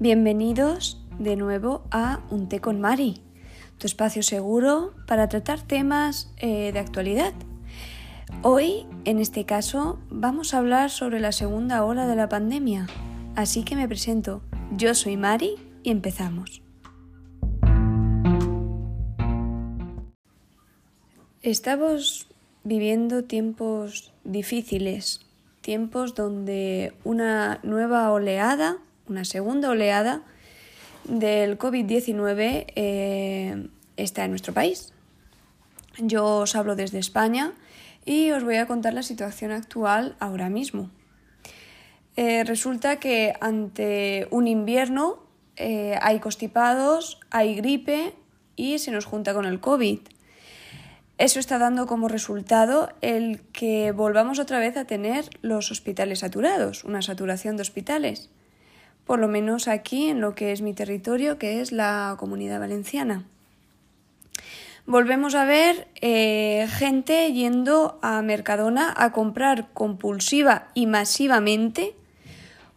Bienvenidos de nuevo a Un té con Mari, tu espacio seguro para tratar temas eh, de actualidad. Hoy, en este caso, vamos a hablar sobre la segunda ola de la pandemia. Así que me presento. Yo soy Mari y empezamos. Estamos viviendo tiempos difíciles, tiempos donde una nueva oleada, una segunda oleada del COVID-19 eh, está en nuestro país. Yo os hablo desde España y os voy a contar la situación actual ahora mismo. Eh, resulta que ante un invierno eh, hay constipados, hay gripe y se nos junta con el COVID. Eso está dando como resultado el que volvamos otra vez a tener los hospitales saturados, una saturación de hospitales, por lo menos aquí en lo que es mi territorio, que es la comunidad valenciana. Volvemos a ver eh, gente yendo a Mercadona a comprar compulsiva y masivamente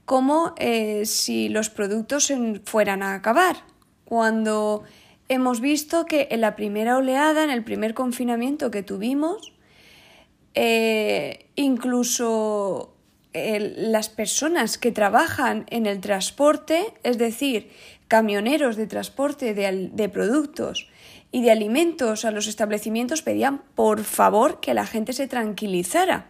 como eh, si los productos fueran a acabar, cuando hemos visto que en la primera oleada, en el primer confinamiento que tuvimos, eh, incluso las personas que trabajan en el transporte, es decir, camioneros de transporte de, productos y de alimentos a los establecimientos, pedían por favor que la gente se tranquilizara,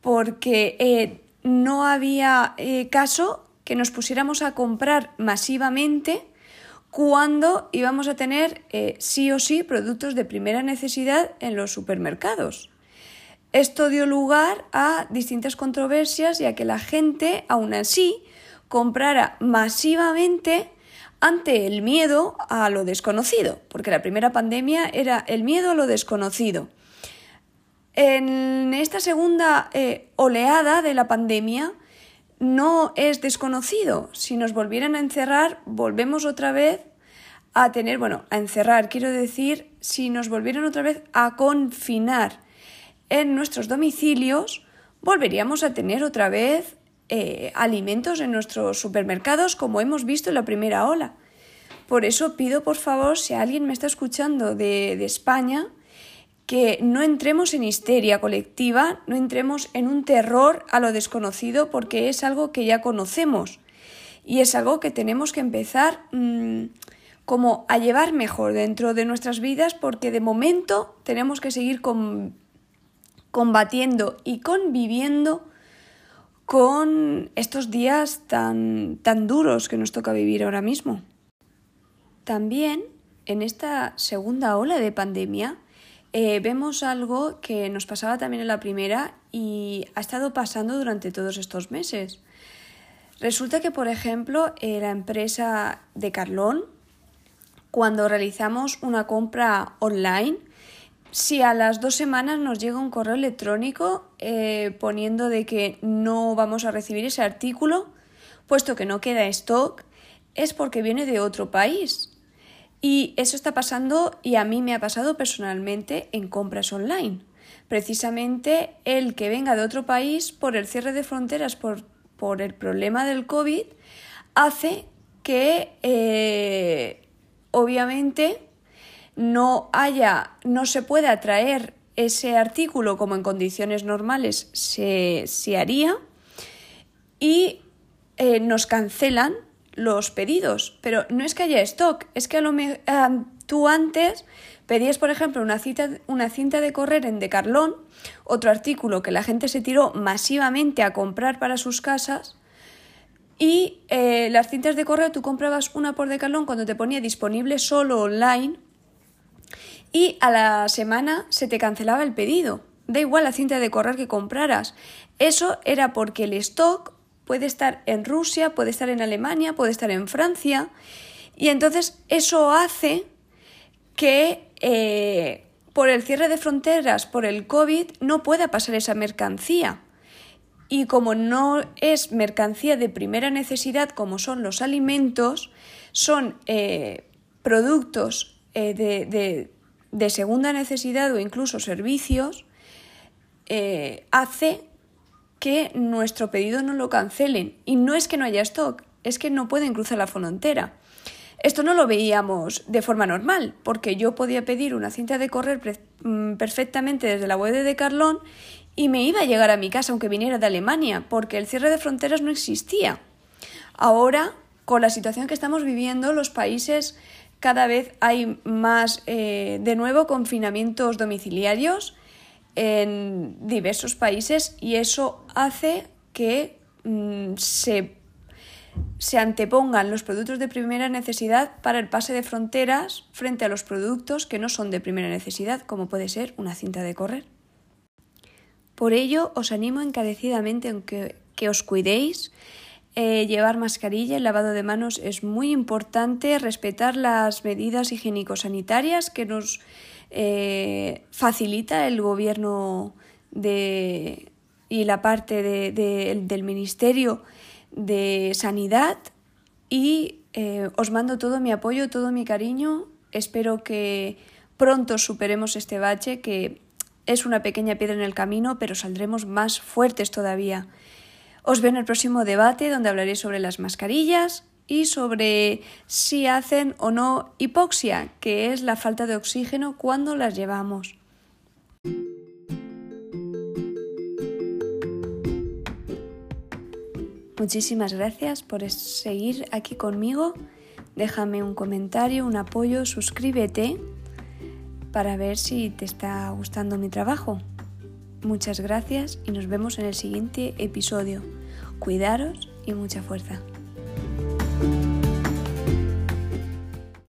porque eh, no había eh, caso que nos pusiéramos a comprar masivamente cuando íbamos a tener eh, sí o sí productos de primera necesidad en los supermercados. Esto dio lugar a distintas controversias y a que la gente, aún así, comprara masivamente ante el miedo a lo desconocido, porque la primera pandemia era el miedo a lo desconocido. En esta segunda eh, oleada de la pandemia, no es desconocido. Si nos volvieran a encerrar, volvemos otra vez a tener, bueno, a encerrar, quiero decir, si nos volvieran otra vez a confinar en nuestros domicilios, volveríamos a tener otra vez eh, alimentos en nuestros supermercados como hemos visto en la primera ola. Por eso pido, por favor, si alguien me está escuchando de, de España, que no entremos en histeria colectiva, no entremos en un terror a lo desconocido porque es algo que ya conocemos y es algo que tenemos que empezar mm, como a llevar mejor dentro de nuestras vidas porque de momento tenemos que seguir combatiendo y conviviendo con estos días tan, tan duros que nos toca vivir ahora mismo. También en esta segunda ola de pandemia eh, vemos algo que nos pasaba también en la primera y ha estado pasando durante todos estos meses. Resulta que, por ejemplo, eh, la empresa de Carlón, cuando realizamos una compra online, si a las dos semanas nos llega un correo electrónico eh, poniendo de que no vamos a recibir ese artículo, puesto que no queda stock, es porque viene de otro país. Y eso está pasando y a mí me ha pasado personalmente en compras online. Precisamente el que venga de otro país por el cierre de fronteras, por, por el problema del COVID, hace que eh, obviamente no haya, no se pueda traer ese artículo como en condiciones normales se, se haría y eh, nos cancelan los pedidos, pero no es que haya stock, es que a lo tú antes pedías, por ejemplo, una, una cinta de correr en Decarlón, otro artículo que la gente se tiró masivamente a comprar para sus casas, y eh, las cintas de correo tú comprabas una por Decathlon cuando te ponía disponible solo online y a la semana se te cancelaba el pedido. Da igual la cinta de correr que compraras. Eso era porque el stock puede estar en Rusia, puede estar en Alemania, puede estar en Francia. Y entonces eso hace que eh, por el cierre de fronteras, por el COVID, no pueda pasar esa mercancía. Y como no es mercancía de primera necesidad como son los alimentos, son eh, productos eh, de, de, segunda necesidad o incluso servicios, hace que nuestro pedido no lo cancelen. Y no es que no haya stock, es que no pueden cruzar la frontera. Esto no lo veíamos de forma normal, porque yo podía pedir una cinta de correr mm, perfectamente desde la web de Decathlon y me iba a llegar a mi casa aunque viniera de Alemania, porque el cierre de fronteras no existía. Ahora, con la situación que estamos viviendo, los países cada vez hay más, eh, de nuevo, confinamientos domiciliarios en diversos países y eso hace que mm, se, se antepongan los productos de primera necesidad para el pase de fronteras frente a los productos que no son de primera necesidad, como puede ser una cinta de correr. Por ello, os animo encarecidamente a que os cuidéis, eh, llevar mascarilla, el lavado de manos es muy importante, respetar las medidas higiénico-sanitarias que nos eh, facilita el gobierno de, y la parte del Ministerio de Sanidad y eh, os mando todo mi apoyo, todo mi cariño. Espero que pronto superemos este bache que es una pequeña piedra en el camino, pero saldremos más fuertes todavía. Os veo en el próximo debate donde hablaré sobre las mascarillas y sobre si hacen o no hipoxia, que es la falta de oxígeno cuando las llevamos. Muchísimas gracias por seguir aquí conmigo. Déjame un comentario, un apoyo, suscríbete para ver si te está gustando mi trabajo. Muchas gracias y nos vemos en el siguiente episodio. Cuidaros y mucha fuerza.